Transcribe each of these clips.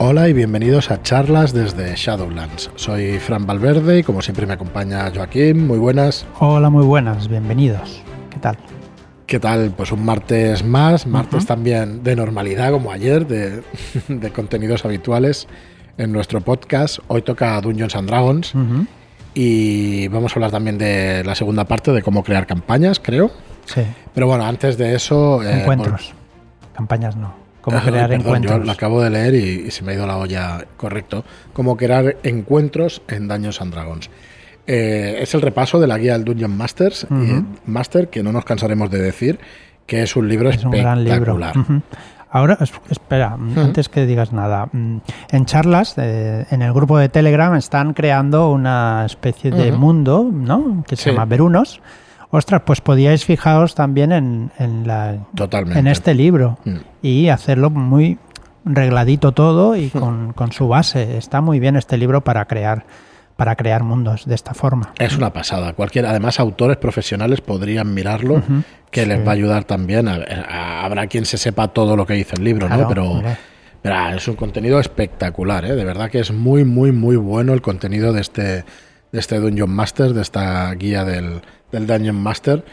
Hola y bienvenidos a charlas desde Shadowlands. Soy Fran Valverde y como siempre me acompaña Joaquín. Muy buenas. Hola, muy buenas, bienvenidos. ¿Qué tal? ¿Qué tal? Pues un martes más, martes también de normalidad como ayer, de, contenidos habituales en nuestro podcast. Hoy toca Dungeons and Dragons y vamos a hablar también de la segunda parte de cómo crear campañas, creo. Sí. Pero bueno, antes de eso... Eh, Encuentros. Campañas no. Cómo crear encuentros. Yo lo acabo de leer y, se me ha ido la olla, correcto. Cómo crear encuentros en Dungeons and Dragons. Eh, es el repaso de la guía del Dungeon Masters, Master, que no nos cansaremos de decir que es un libro espectacular. Ahora, espera, antes que digas nada, mm, en charlas, eh, en el grupo de Telegram están creando una especie de mundo, ¿no? Que se llama Verunos. Ostras, pues podíais fijaros también en, la, en este libro mm. y hacerlo muy regladito todo y con, con su base. Está muy bien este libro para crear para crear mundos de esta forma. Es una pasada. Cualquier, además, autores profesionales podrían mirarlo, que les va a ayudar también. habrá quien se sepa todo lo que dice el libro, ¿no? Pero, es un contenido espectacular, ¿eh? De verdad que es muy, muy, muy bueno el contenido de este, de este Dungeon Master, de esta guía del, del Dungeon Master.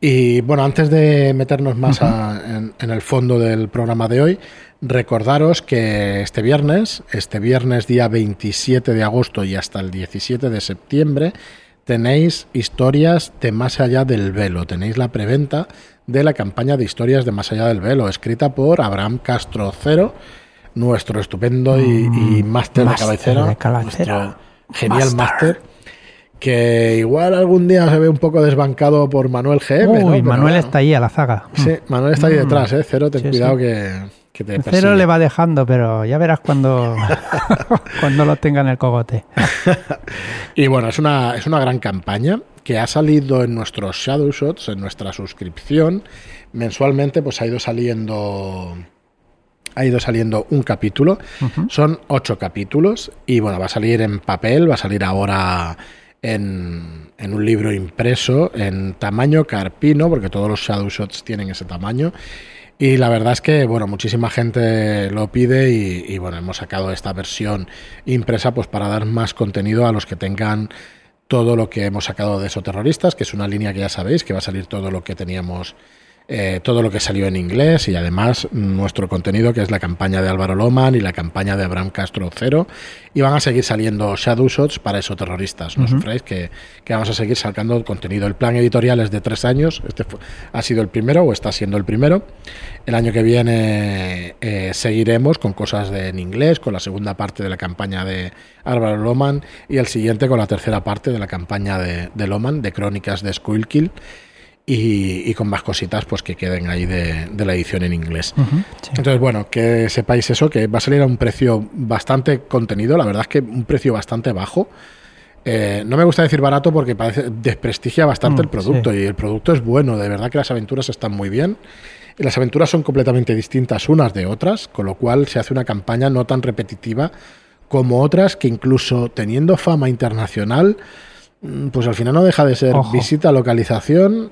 Y bueno, antes de meternos más en, en, el fondo del programa de hoy, Recordaros que este viernes, este viernes día 27 de agosto y hasta el 17 de septiembre, tenéis historias de Más allá del velo. Tenéis la preventa de la campaña de historias de Más allá del velo, escrita por Abraham Castro Cero, nuestro estupendo y, mm, máster de cabecera, nuestro genial máster que igual algún día se ve un poco desbancado por Manuel GM. Uy, Manuel está ahí a la zaga. Sí, Manuel está ahí mm. detrás, ¿eh? Cero, ten cuidado que Cero le va dejando, pero ya verás cuando, cuando lo tenga en el cogote. y bueno, es una, es una gran campaña que ha salido en nuestros Shadow Shots, en nuestra suscripción. Mensualmente, pues ha ido saliendo. Ha ido saliendo un capítulo. Son ocho capítulos. Y bueno, va a salir en papel, va a salir ahora en, un libro impreso en tamaño carpino, porque todos los Shadow Shots tienen ese tamaño. Y la verdad es que, bueno, muchísima gente lo pide y, bueno, hemos sacado esta versión impresa pues para dar más contenido a los que tengan todo lo que hemos sacado de Terroristas, que es una línea que ya sabéis, que va a salir todo lo que teníamos eh, todo lo que salió en inglés y además nuestro contenido que es la campaña de Álvaro Loman y la campaña de Abraham Castro Cero y van a seguir saliendo Shadow Shots para esos terroristas, no sufráis que, vamos a seguir sacando contenido. El plan editorial es de tres años, este ha sido el primero o está siendo el primero. El año que viene eh, seguiremos con cosas de, en inglés, con la segunda parte de la campaña de Álvaro Loman y el siguiente con la tercera parte de la campaña de, de Loman, de Crónicas de Squilkill y, con más cositas pues que queden ahí de, la edición en inglés. Entonces, bueno, que sepáis eso, que va a salir a un precio bastante contenido, la verdad es que un precio bastante bajo. Eh, no me gusta decir barato porque parece desprestigia bastante mm, el producto y el producto es bueno, de verdad que las aventuras están muy bien. Y las aventuras son completamente distintas unas de otras, con lo cual se hace una campaña no tan repetitiva como otras que incluso teniendo fama internacional, mm, pues al final no deja de ser visita localización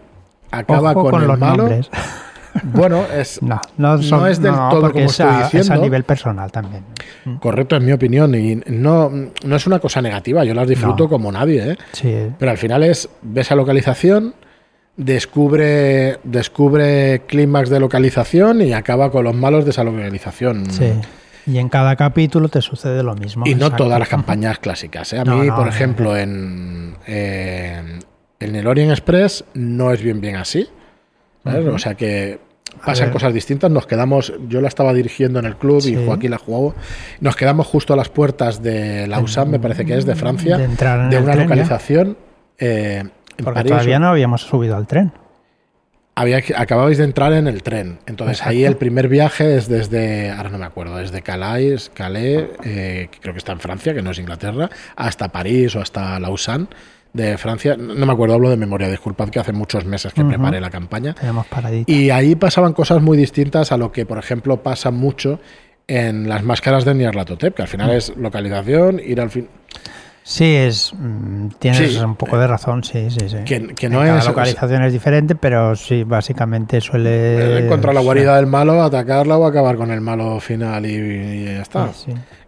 acaba con, el los malo. Nombres. Bueno, es, no, no, es del todo como estoy diciendo. Es a nivel personal también. Correcto, en mi opinión. Y no, no es una cosa negativa, yo las disfruto como nadie. ¿eh? Sí. Pero al final es, ves a localización, descubre, descubre clímax de localización y acaba con los malos de esa localización. Sí. Y en cada capítulo te sucede lo mismo. Y no todas las campañas clásicas. ¿eh? A mí, por ejemplo, en, en, en el Orient Express no es bien bien así. O sea que pasan cosas distintas. Nos quedamos, yo la estaba dirigiendo en el club y Joaquín la jugó. Nos quedamos justo a las puertas de Lausanne, me parece que es, de Francia, de, una localización. Eh, Porque todavía no habíamos subido al tren. Había, acababais de entrar en el tren. Entonces ahí el primer viaje es desde, ahora no me acuerdo, desde Calais, Calais, eh, que creo que está en Francia, que no es Inglaterra, hasta París o hasta Lausanne de Francia. No me acuerdo, hablo de memoria, disculpad que hace muchos meses que preparé la campaña. Y ahí pasaban cosas muy distintas a lo que, por ejemplo, pasa mucho en las máscaras de Nyarlathotep, que al final mm. es localización, ir al fin. Sí, es, mm, tienes un poco de razón, sí, sí, sí. Que, no es, localización es diferente, pero sí, básicamente suele... Encontrar la guarida del malo, atacarla o acabar con el malo final y, ya está.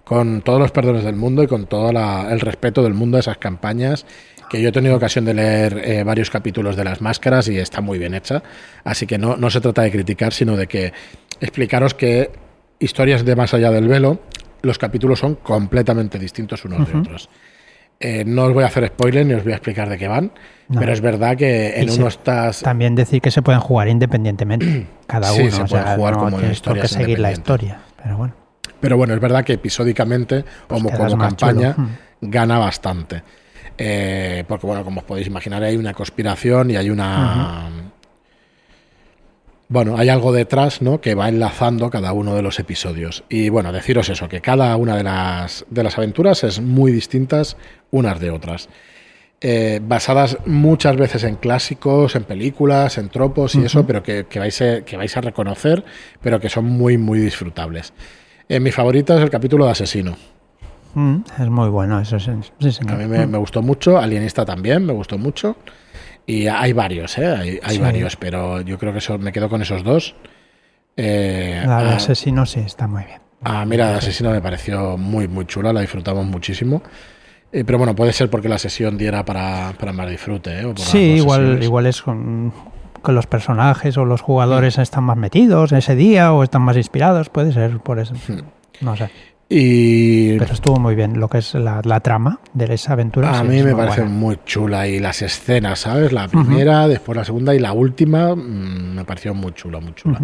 Con todos los perdones del mundo y con todo el respeto del mundo a esas campañas que yo he tenido ocasión de leer eh, varios capítulos de las máscaras y está muy bien hecha. Así que no, no se trata de criticar, sino de que explicaros que historias de más allá del velo, los capítulos son completamente distintos unos de otros. Eh, no os voy a hacer spoiler ni os voy a explicar de qué van, pero es verdad que en uno estás. También decir que se pueden jugar independientemente, cada uno. se puede jugar como que seguir la historia, pero bueno. Pero bueno, es verdad que episódicamente, pues como, como campaña, hmm. gana bastante. Eh, porque bueno, como os podéis imaginar, hay una conspiración y hay una. Bueno, hay algo detrás, ¿no? Que va enlazando cada uno de los episodios. Y bueno, deciros eso, que cada una de las, de las aventuras es muy distintas unas de otras. Eh, basadas muchas veces en clásicos, en películas, en tropos y eso, pero que, vais a, que vais a reconocer, pero que son muy, muy disfrutables. Eh, mi favorita es el capítulo de Asesino. Mm, es muy bueno, eso sí, A mí me, me, gustó mucho, Alienista también, me gustó mucho. Y hay varios, ¿eh? Hay, varios, pero yo creo que eso, me quedo con esos dos. Eh, la de Asesino sí, está muy bien. Ah, mira, la Asesino me pareció muy, muy chula, la disfrutamos muchísimo. Eh, pero bueno, puede ser porque la sesión diera para, para más disfrute. ¿eh? sí, igual, igual es con, los personajes o los jugadores mm. están más metidos ese día o están más inspirados, puede ser por eso. Mm. No sé. Y... Pero estuvo muy bien lo que es la, trama de esa aventura. A mí me parece muy chula y las escenas, ¿sabes? La primera, después la segunda y la última mm, me pareció muy chula, muy chula.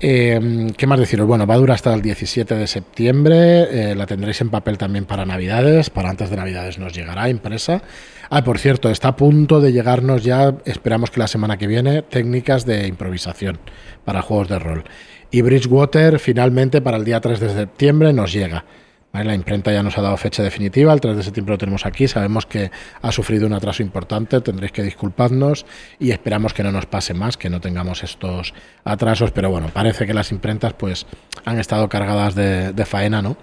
Em, ¿Qué más deciros? Bueno, va a durar hasta el 17 de septiembre. Eh, la tendréis en papel también para Navidades. Para antes de Navidades nos llegará impresa. Ah, por cierto, está a punto de llegarnos ya, esperamos que la semana que viene, técnicas de improvisación para juegos de rol. Y Bridgewater finalmente para el día 3 de septiembre nos llega. La imprenta ya nos ha dado fecha definitiva, el 3 de septiembre lo tenemos aquí, sabemos que ha sufrido un atraso importante, tendréis que disculparnos y esperamos que no nos pase más, que no tengamos estos atrasos, pero bueno, parece que las imprentas pues han estado cargadas de, faena, ¿no?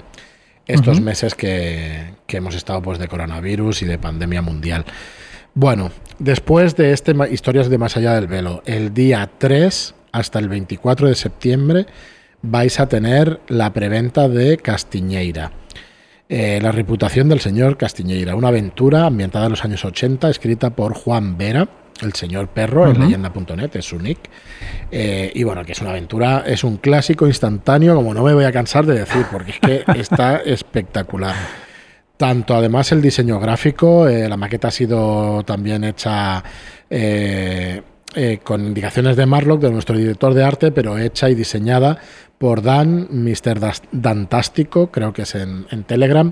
Estos meses que, que, hemos estado pues de coronavirus y de pandemia mundial. Bueno, después de este Historias de Más Allá del Velo, el día 3 hasta el 24 de septiembre vais a tener la preventa de Castiñeira. Eh, la reputación del señor Castiñeira, una aventura ambientada en los años 80, escrita por Juan Vera, el señor perro, en leyenda.net, es su nick. Eh, y bueno, que es una aventura, es un clásico instantáneo, como no me voy a cansar de decir, porque es que está espectacular. Tanto además el diseño gráfico, eh, la maqueta ha sido también hecha eh, con indicaciones de Marlock, de nuestro director de arte, pero hecha y diseñada por Dan, Mr. Dantástico, creo que es en, Telegram,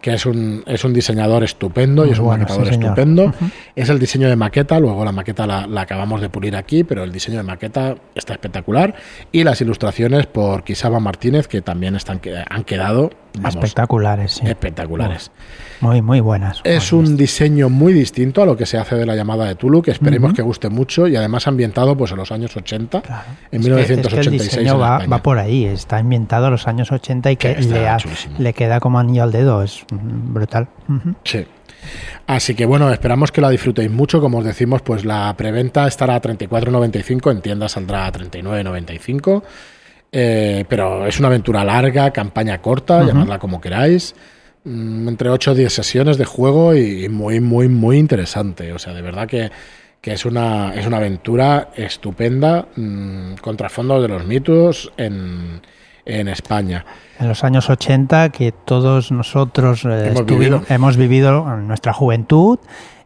que es un, es un diseñador estupendo y es un maquetador estupendo. Es el diseño de maqueta, luego la maqueta la, acabamos de pulir aquí, pero el diseño de maqueta está espectacular. Y las ilustraciones por Kisaba Martínez, que también están, han quedado espectaculares. Espectaculares. Muy, muy buenas. Es un diseño muy distinto a lo que se hace de la llamada de Tulu, que esperemos que guste mucho y además ambientado pues en los años 80, en 1986. el diseño va, va por ahí, está ambientado a los años 80 y que, le, le, queda como anillo al dedo, es brutal. Sí. Así que bueno, esperamos que la disfrutéis mucho. Como os decimos, pues la preventa estará a 34.95, en tiendas saldrá a 39.95. Eh, pero es una aventura larga, campaña corta, llamadla como queráis. Mm, entre 8 o 10 sesiones de juego y muy, muy, muy interesante. O sea, de verdad que que es una, es una aventura estupenda mmm, con de los mitos en, en, España. En los años 80 que todos nosotros eh, hemos, vivido. hemos vivido en nuestra juventud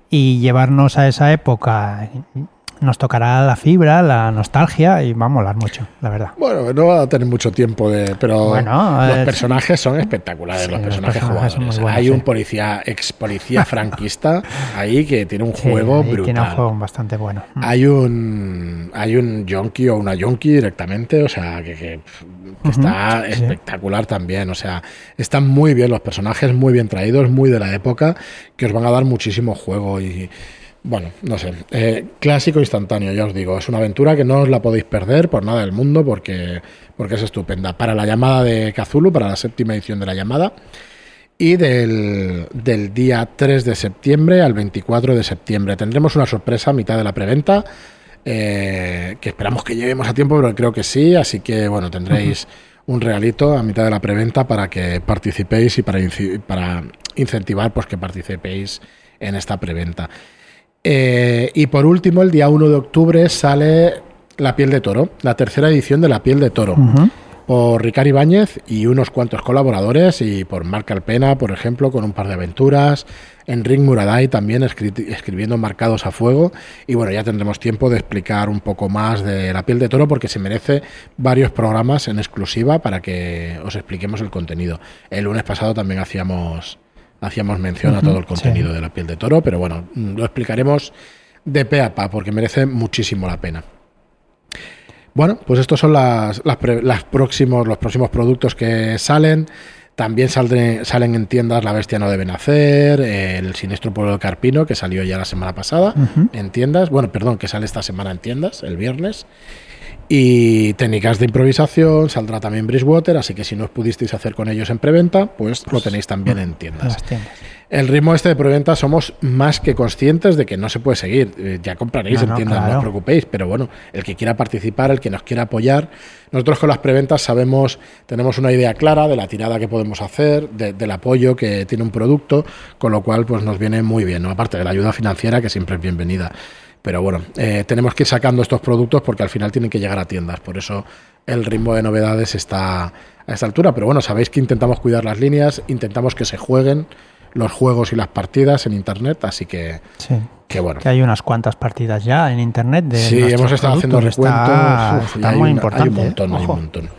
y llevarnos a esa época nos tocará la fibra, la nostalgia y va a molar mucho, la verdad. Bueno, no va a tener mucho tiempo de, pero los personajes son espectaculares, los personajes, jugadores. Hay un policía, ex policía franquista ahí que tiene un juego brutal. Tiene un juego bastante bueno. Mm. Hay un hay un yonki o una yonki directamente, o sea, que, está espectacular también, o sea, están muy bien los personajes, muy bien traídos, muy de la época, que os van a dar muchísimo juego y bueno, no sé. Eh, clásico instantáneo, ya os digo. Es una aventura que no os la podéis perder por nada del mundo porque, porque es estupenda. Para la llamada de Kazulu, para la séptima edición de la llamada. y del, del, día 3 de septiembre al 24 de septiembre. Tendremos una sorpresa a mitad de la preventa, eh, que esperamos que lleguemos a tiempo, pero creo que sí, así que bueno, tendréis un regalito a mitad de la preventa para que participéis y para, para incentivar pues, que participéis en esta preventa. Eh, y por último, el día 1 de octubre sale La piel de toro, la tercera edición de La piel de toro por Ricardo Ibáñez y unos cuantos colaboradores, y por Marc Alpena, por ejemplo, con un par de aventuras, Enric Muraday también escribiendo marcados a fuego, y bueno, ya tendremos tiempo de explicar un poco más de la piel de toro porque se merece varios programas en exclusiva para que os expliquemos el contenido. El lunes pasado también hacíamos, hacíamos mención a todo el contenido de la piel de toro, pero bueno, lo explicaremos de pe a pa porque merece muchísimo la pena. Bueno, pues estos son las, próximos, los próximos productos que salen. También salen en tiendas La Bestia no debe nacer, el Siniestro Pueblo del Carpino, que salió ya la semana pasada en tiendas. Bueno, perdón, que sale esta semana en tiendas, el viernes. Y técnicas de improvisación, saldrá también Bridgewater, así que si no os pudisteis hacer con ellos en preventa, pues, lo tenéis también en tiendas. El ritmo este de preventa somos más que conscientes de que no se puede seguir. Eh, ya compraréis en tiendas, no os preocupéis, pero bueno, el que quiera participar, el que nos quiera apoyar, nosotros con las preventas sabemos, tenemos una idea clara de la tirada que podemos hacer, del apoyo que tiene un producto, con lo cual pues nos viene muy bien, ¿no? aparte de la ayuda financiera que siempre es bienvenida. Pero bueno, eh, tenemos que ir sacando estos productos porque al final tienen que llegar a tiendas. Por eso el ritmo de novedades está a esta altura. Pero bueno, sabéis que intentamos cuidar las líneas, intentamos que se jueguen los juegos y las partidas en internet, así que, sí. que bueno. Que hay unas cuantas partidas ya en internet de Sí, hemos estado haciendo recuentos. Está, muy importante. Hay un montón, hay un montón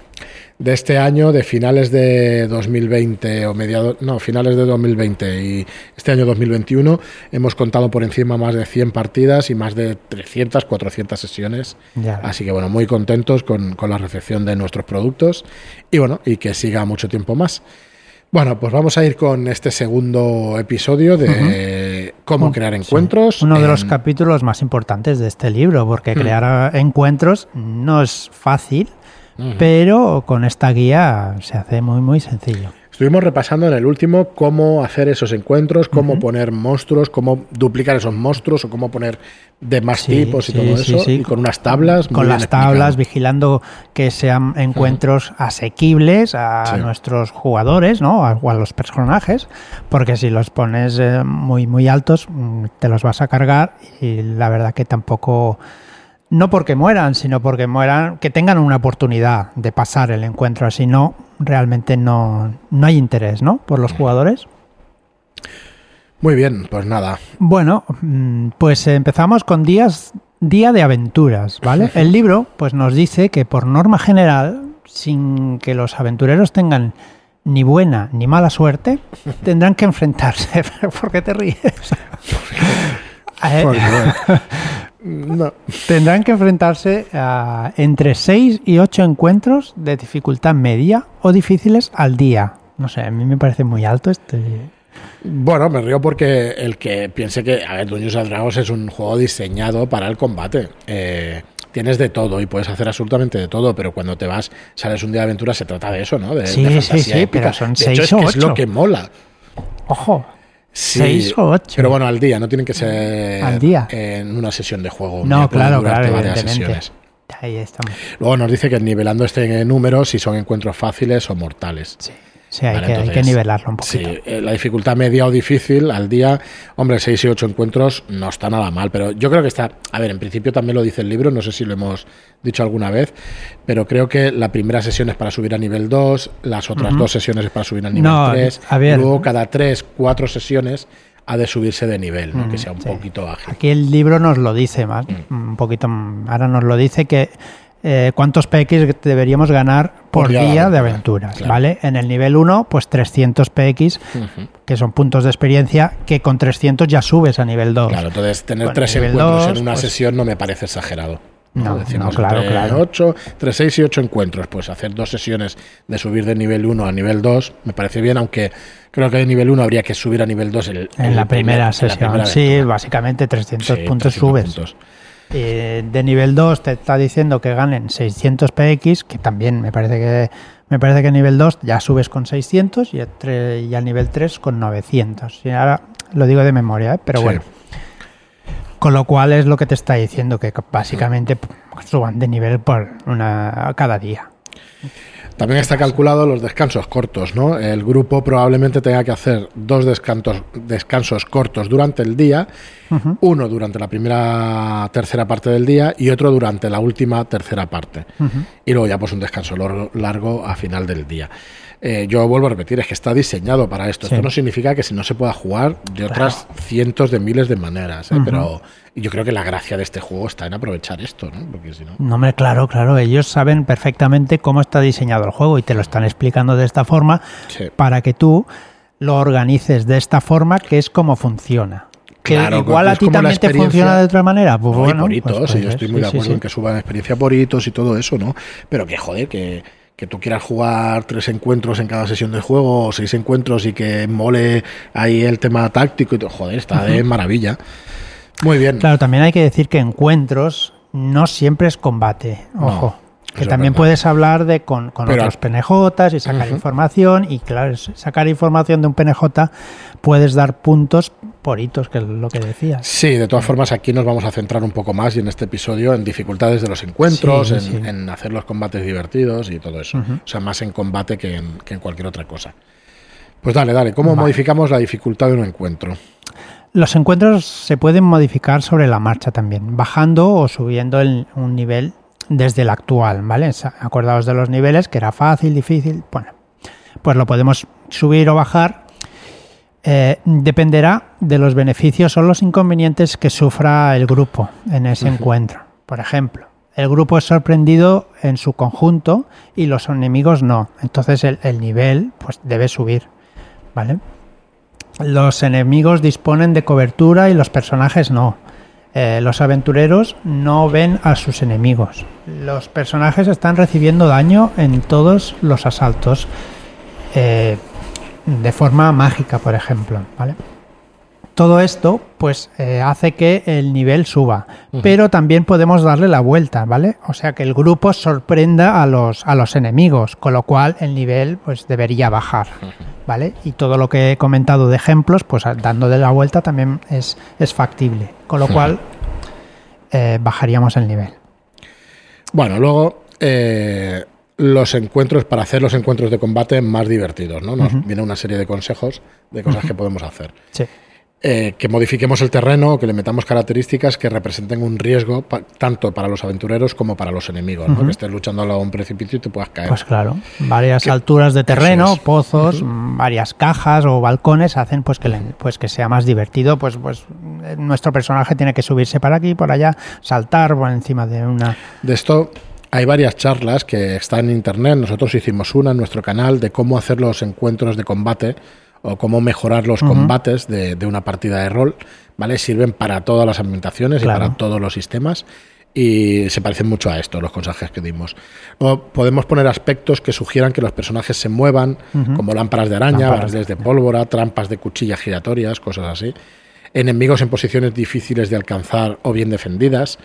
de este año, de finales de 2020 o mediados, no, finales de 2020 y este año 2021, hemos contado por encima más de 100 partidas y más de 300, 400 sesiones. Así que bueno, muy contentos con, con, la recepción de nuestros productos y bueno, y que siga mucho tiempo más. Bueno, pues vamos a ir con este segundo episodio de cómo crear encuentros. Uno de los capítulos más importantes de este libro, porque hmm. crear encuentros no es fácil pero con esta guía se hace muy, muy sencillo. Estuvimos repasando en el último cómo hacer esos encuentros, cómo poner monstruos, cómo duplicar esos monstruos o cómo poner de más tipos y todo eso. Y con unas tablas. Con las tablas, vigilando que sean encuentros asequibles a nuestros jugadores ¿no? o a los personajes, porque si los pones eh, muy, muy altos, mm, te los vas a cargar y la verdad que tampoco no porque mueran, sino porque mueran, que tengan una oportunidad de pasar el encuentro, así no, realmente no, no hay interés, ¿no? Por los jugadores. Muy bien, pues nada. Bueno, mm, pues empezamos con días, día de aventuras, ¿vale? El libro, pues nos dice que por norma general, sin que los aventureros tengan ni buena ni mala suerte, tendrán que enfrentarse. ¿Por qué te ríes? No. Tendrán que enfrentarse a entre 6 y 8 encuentros de dificultad media o difíciles al día. No sé, a mí me parece muy alto este. Bueno, me río porque el que piense que, a ver, Dungeons and Dragons es un juego diseñado para el combate. Eh, tienes de todo y puedes hacer absolutamente de todo, pero cuando te vas, sales un día de aventura, se trata de eso, ¿no? De, sí, sí, sí, pero son 6 o 8. Es lo que mola. Ojo, Sí, o ocho. Pero bueno, al día, no tienen que ser al día. en una sesión de juego. No, claro, claro, varias sesiones. Ahí estamos. Luego nos dice que nivelando este número si son encuentros fáciles o mortales. Sí. Sí, hay, que, hay, que, nivelarlo un poquito. Sí, eh, la dificultad media o difícil al día, hombre, 6 y 8 encuentros no está nada mal, pero yo creo que está, a ver, en principio también lo dice el libro, no sé si lo hemos dicho alguna vez, pero creo que la primera sesión es para subir a nivel 2, las otras dos sesiones es para subir a nivel 3, luego cada 3, 4 sesiones ha de subirse de nivel, que sea un poquito ágil. Aquí el libro nos lo dice más, mm. un poquito, ahora nos lo dice que eh, cuántos PX deberíamos ganar por, día, de aventuras, ¿vale? En el nivel 1, pues 300 PX, que son puntos de experiencia, que con 300 ya subes a nivel 2. Claro, entonces tener tres encuentros en una pues sesión no me parece exagerado. No, no, claro, claro. 8, 3, 6 y 8 encuentros. Pues hacer dos sesiones de subir de nivel 1 a nivel 2 me parece bien, aunque creo que de nivel 1 habría que subir a nivel 2 en la primera sesión. sí, básicamente 300 puntos subes. Eh, de nivel 2 te está diciendo que ganen 600 PX, que también me parece que Me parece que nivel 2 ya subes con 600 y, y al nivel 3 con 900. Y ahora lo digo de memoria, ¿eh? pero bueno. Con lo cual es lo que te está diciendo, que básicamente suban de nivel por una cada día. También está calculado los descansos cortos, ¿no? El grupo probablemente tenga que hacer dos descansos, descansos cortos durante el día, uno durante la primera tercera parte del día y otro durante la última tercera parte. Y luego ya pues un descanso largo a final del día. Eh, yo vuelvo a repetir, es que está diseñado para esto. Esto no significa que si no se pueda jugar de otras cientos de miles de maneras, ¿eh? pero yo creo que la gracia de este juego está en aprovechar esto, ¿no? Porque si no... no, hombre, claro, claro, ellos saben perfectamente cómo está diseñado el juego y te lo están explicando de esta forma para que tú lo organices de esta forma, que es como funciona. Que igual a ti también te funciona de otra manera. Pues bueno, por hitos, pues yo estoy muy de acuerdo en que suban experiencia por hitos y todo eso, ¿no? Pero que joder, que que tú quieras jugar tres encuentros en cada sesión de juego o seis encuentros y que mole ahí el tema táctico y todo, joder, está de maravilla. Muy bien. Claro, también hay que decir que encuentros no siempre es combate, ojo. que también puedes hablar de con, otros PNJs y sacar información y claro, sacar información de un PNJ puedes dar puntos por hitos, que es lo que decías. Sí, de todas formas aquí nos vamos a centrar un poco más y en este episodio en dificultades de los encuentros, en, hacer los combates divertidos y todo eso. O sea, más en combate que en, cualquier otra cosa. Pues dale, dale, ¿cómo modificamos la dificultad de un encuentro? Los encuentros se pueden modificar sobre la marcha también, bajando o subiendo un nivel desde el actual, ¿vale? Acordaos de los niveles, que era fácil, difícil, bueno, pues lo podemos subir o bajar eh, dependerá de los beneficios o los inconvenientes que sufra el grupo en ese encuentro. Por ejemplo, el grupo es sorprendido en su conjunto y los enemigos no. Entonces el, nivel pues, debe subir. ¿vale? Los enemigos disponen de cobertura y los personajes no. Eh, los aventureros no ven a sus enemigos. Los personajes están recibiendo daño en todos los asaltos. Eh, de forma mágica, por ejemplo, ¿vale? Todo esto, pues, eh, hace que el nivel suba, pero también podemos darle la vuelta, ¿vale? O sea, que el grupo sorprenda a los, a los enemigos, con lo cual el nivel, pues, debería bajar, ¿vale? Y todo lo que he comentado de ejemplos, pues, dándole la vuelta también es, es factible, con lo cual eh, bajaríamos el nivel. Bueno, luego... Eh los encuentros, para hacer los encuentros de combate más divertidos, ¿no? Nos viene una serie de consejos de cosas que podemos hacer. Sí. Eh, que modifiquemos el terreno, que le metamos características que representen un riesgo tanto para los aventureros como para los enemigos, ¿no? que estés luchando a un precipicio y te puedas caer. Pues claro, varias alturas de terreno, pozos, varias cajas o balcones hacen pues que, pues que sea más divertido. Pues, pues eh, nuestro personaje tiene que subirse para aquí, por allá, saltar por encima de una. De esto hay varias charlas que están en internet. Nosotros hicimos una en nuestro canal de cómo hacer los encuentros de combate o cómo mejorar los combates de, una partida de rol. ¿Vale? Sirven para todas las ambientaciones y para todos los sistemas. Y se parecen mucho a esto, los consejos que dimos. O podemos poner aspectos que sugieran que los personajes se muevan, como lámparas de araña, barriles de pólvora, trampas de cuchillas giratorias, cosas así enemigos en posiciones difíciles de alcanzar o bien defendidas,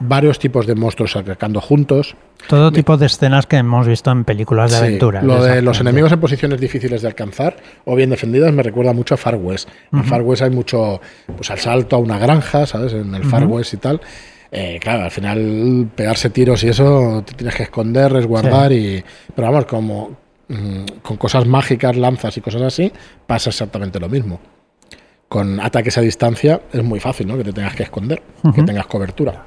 varios tipos de monstruos atacando juntos. Todo tipo de escenas que hemos visto en películas de aventura. Lo de los enemigos en posiciones difíciles de alcanzar o bien defendidas me recuerda mucho a Far West. En Far West hay mucho pues asalto a una granja, ¿sabes? En el Far West y tal. Eh, claro, al final pegarse tiros y eso te tienes que esconder, resguardar y... Pero vamos, como mm, con cosas mágicas, lanzas y cosas así, pasa exactamente lo mismo con ataques a distancia es muy fácil, ¿no? Que te tengas que esconder, que tengas cobertura.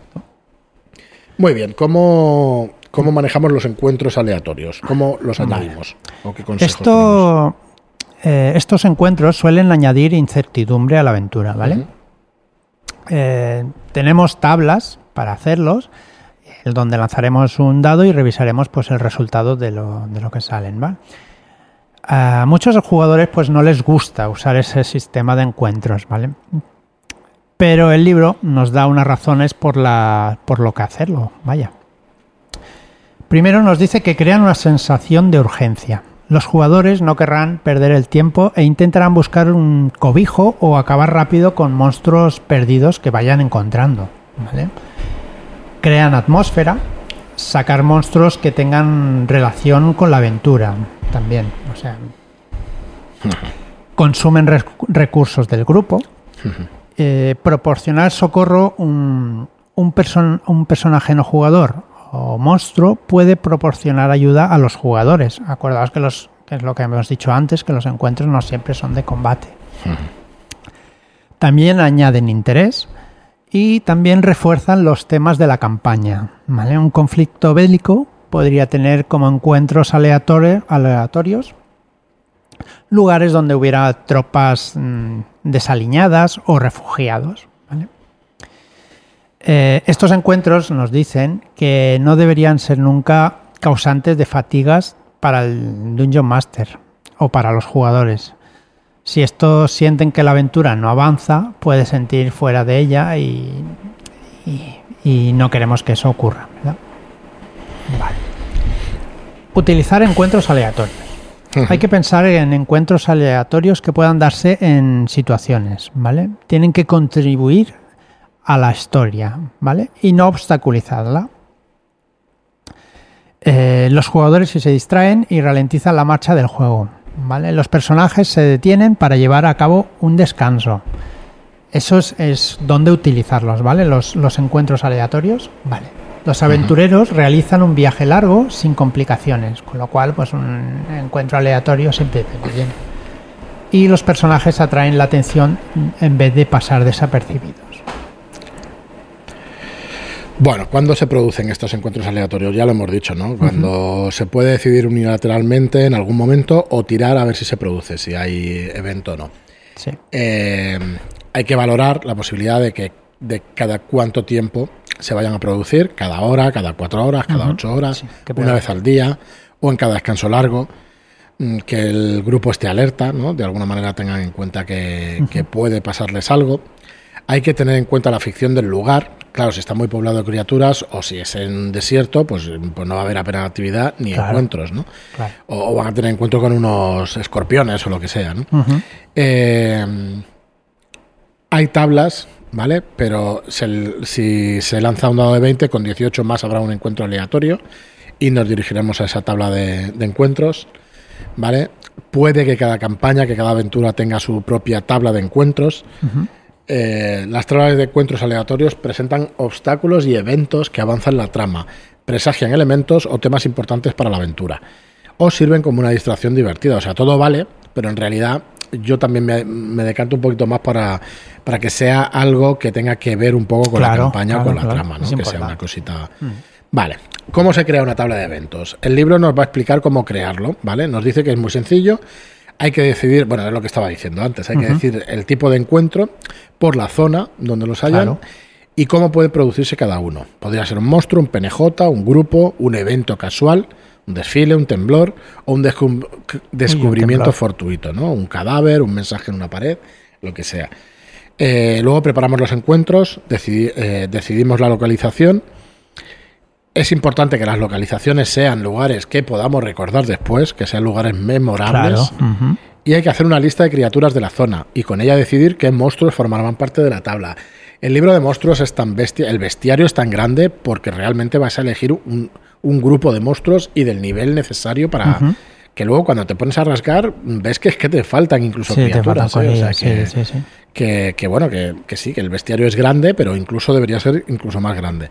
Muy bien, ¿cómo, ¿cómo, manejamos los encuentros aleatorios? ¿Cómo los añadimos? Esto, eh, estos encuentros suelen añadir incertidumbre a la aventura, ¿vale? Eh, tenemos tablas para hacerlos, donde lanzaremos un dado y revisaremos pues, el resultado de lo, de lo que salen, ¿vale? A muchos jugadores pues no les gusta usar ese sistema de encuentros, ¿vale? Pero el libro nos da unas razones por, la, por lo que hacerlo, vaya. Primero nos dice que crean una sensación de urgencia. Los jugadores no querrán perder el tiempo e intentarán buscar un cobijo o acabar rápido con monstruos perdidos que vayan encontrando. ¿vale? Crean atmósfera, sacar monstruos que tengan relación con la aventura también. O sea, consumen recursos del grupo. Eh, proporcionar socorro un, un, un personaje no jugador o monstruo puede proporcionar ayuda a los jugadores. Acordaos que los que es lo que hemos dicho antes, que los encuentros no siempre son de combate. También añaden interés y también refuerzan los temas de la campaña. Un conflicto bélico podría tener como encuentros aleatorios lugares donde hubiera tropas mm, desaliñadas o refugiados. Eh, estos encuentros nos dicen que no deberían ser nunca causantes de fatigas para el Dungeon Master o para los jugadores. Si estos sienten que la aventura no avanza, puede sentir fuera de ella y, y, no queremos que eso ocurra. Utilizar encuentros aleatorios. Hay que pensar en encuentros aleatorios que puedan darse en situaciones, ¿vale? Tienen que contribuir a la historia, ¿vale? Y no obstaculizarla. Eh, los jugadores se distraen y ralentizan la marcha del juego, ¿vale? Los personajes se detienen para llevar a cabo un descanso. Eso es, donde utilizarlos, ¿vale? Los, encuentros aleatorios, ¿vale? Los aventureros realizan un viaje largo sin complicaciones, con lo cual, pues un encuentro aleatorio siempre viene bien. Y los personajes atraen la atención en vez de pasar desapercibidos. Bueno, ¿cuándo se producen estos encuentros aleatorios? Ya lo hemos dicho, ¿no? Cuando se puede decidir unilateralmente en algún momento o tirar a ver si se produce, si hay evento o no. Sí. Eh, hay que valorar la posibilidad de que de cada cuánto tiempo se vayan a producir, cada hora, cada cuatro horas, cada ocho horas, una vez al día o en cada descanso largo mm, que el grupo esté alerta, ¿no? de alguna manera tengan en cuenta que, que, puede pasarles algo. Hay que tener en cuenta la ficción del lugar, Claro, si está muy poblado de criaturas o si es en desierto, pues, pues no va a haber apenas actividad ni encuentros, ¿no? O, van a tener encuentro con unos escorpiones o lo que sea, ¿no? Eh, hay tablas, ¿vale? Pero si se lanza un dado de 20, con 18 más habrá un encuentro aleatorio y nos dirigiremos a esa tabla de, encuentros, ¿vale? Puede que cada campaña, que cada aventura tenga su propia tabla de encuentros. Eh, las tablas de encuentros aleatorios presentan obstáculos y eventos que avanzan la trama, presagian elementos o temas importantes para la aventura, o sirven como una distracción divertida. O sea, todo vale, pero en realidad yo también me, decanto un poquito más para, para que sea algo que tenga que ver un poco con la campaña o con la trama, ¿no? que sea una cosita. Mm. Vale, ¿cómo se crea una tabla de eventos? El libro nos va a explicar cómo crearlo, ¿vale? Nos dice que es muy sencillo hay que decidir, bueno, es lo que estaba diciendo antes, hay que decir el tipo de encuentro por la zona donde los hayan y cómo puede producirse cada uno. Podría ser un monstruo, un PNJ, un grupo, un evento casual, un desfile, un temblor o un descubrimiento fortuito, ¿no? Un cadáver, un mensaje en una pared, lo que sea. Eh, luego preparamos los encuentros, eh, decidimos la localización es importante que las localizaciones sean lugares que podamos recordar después, que sean lugares memorables. Y hay que hacer una lista de criaturas de la zona y con ella decidir qué monstruos formarán parte de la tabla. El libro de monstruos es tan bestia, el bestiario es tan grande porque realmente vas a elegir un, grupo de monstruos y del nivel necesario para, que luego cuando te pones a rascar ves que es que te faltan incluso criaturas. que, que, bueno, que, sí, que el bestiario es grande, pero incluso debería ser incluso más grande.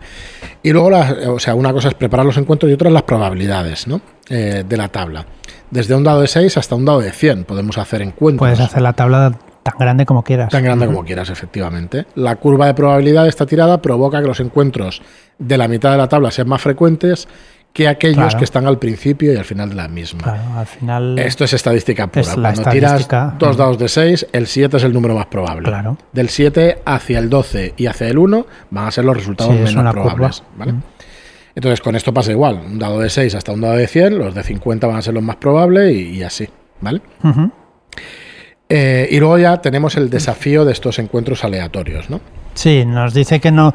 Y luego, o sea, una cosa es preparar los encuentros y otra las probabilidades ¿no? Eh, de la tabla. Desde un dado de 6 hasta un dado de 100 podemos hacer encuentros. Puedes hacer la tabla tan grande como quieras. Tan grande como quieras, efectivamente. La curva de probabilidad de esta tirada provoca que los encuentros de la mitad de la tabla sean más frecuentes que aquellos que están al principio y al final de la misma. al final Esto es estadística pura. Cuando tiras dos dados de 6, el 7 es el número más probable. Del 7 hacia el 12 y hacia el 1 van a ser los resultados menos probables. Entonces, con esto pasa igual. Un dado de 6 hasta un dado de 100, los de 50 van a ser los más probables y, así. ¿Vale? Eh, y luego ya tenemos el desafío de estos encuentros aleatorios, ¿no? Sí, nos dice que no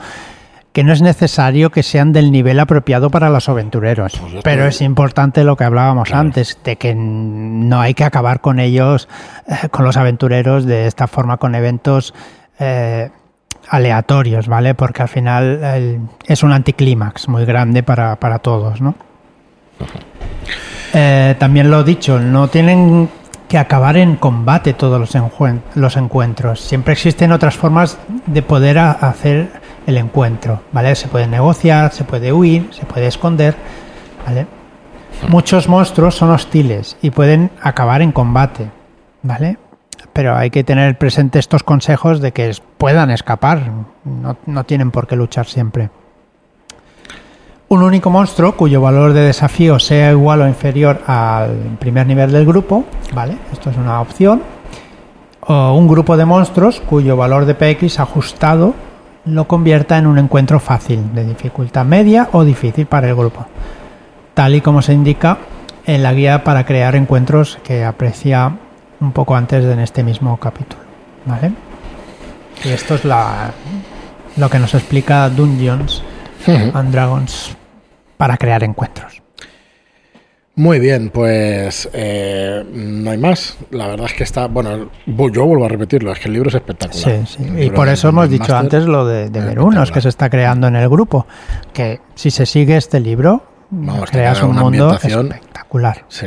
que no es necesario que sean del nivel apropiado para los aventureros. Pues pero es importante lo que hablábamos antes, de que no hay que acabar con ellos, eh, con los aventureros, de esta forma, con eventos eh, aleatorios, ¿vale? Porque al final es un anticlímax muy grande para, todos, ¿no? Eh, también lo he dicho, no tienen que acabar en combate todos los, los encuentros. Siempre existen otras formas de poder hacer el encuentro, ¿vale? Se puede negociar, se puede huir, se puede esconder, ¿vale? Muchos monstruos son hostiles y pueden acabar en combate, ¿vale? Pero hay que tener presente estos consejos de que puedan escapar, no, no tienen por qué luchar siempre. Un único monstruo cuyo valor de desafío sea igual o inferior al primer nivel del grupo, ¿vale? Esto es una opción. O un grupo de monstruos cuyo valor de PX ajustado lo convierta en un encuentro fácil, de dificultad media o difícil para el grupo tal y como se indica en la guía para crear encuentros que aprecia un poco antes en este mismo capítulo. ¿Vale? Y esto es la, lo que nos explica Dungeons and Dragons para crear encuentros. Muy bien, pues eh, no hay más. La verdad es que está, bueno, yo vuelvo a repetirlo, es que el libro es espectacular. Sí, sí. Y por eso hemos dicho antes lo de, de Verunos, que se está creando en el grupo, que si se sigue este libro, Vamos, creas un mundo espectacular. Sí.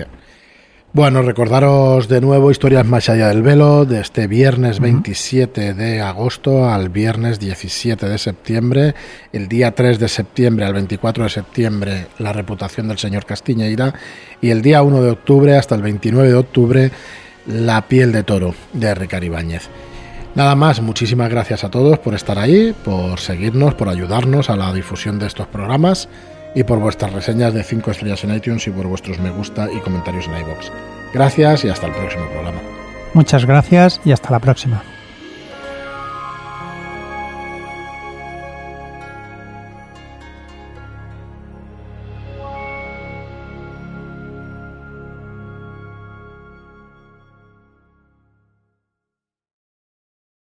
Bueno, recordaros de nuevo historias más allá del velo, de este viernes 27 de agosto al viernes 17 de septiembre, el día 3 de septiembre al 24 de septiembre, la reputación del señor Castiñeira, y el día 1 de octubre hasta el 29 de octubre, la piel de toro de Ricardo Ibáñez. Nada más, muchísimas gracias a todos por estar ahí, por seguirnos, por ayudarnos a la difusión de estos programas y por vuestras reseñas de 5 estrellas en iTunes y por vuestros me gusta y comentarios en iBox. Gracias y hasta el próximo programa. Muchas gracias y hasta la próxima.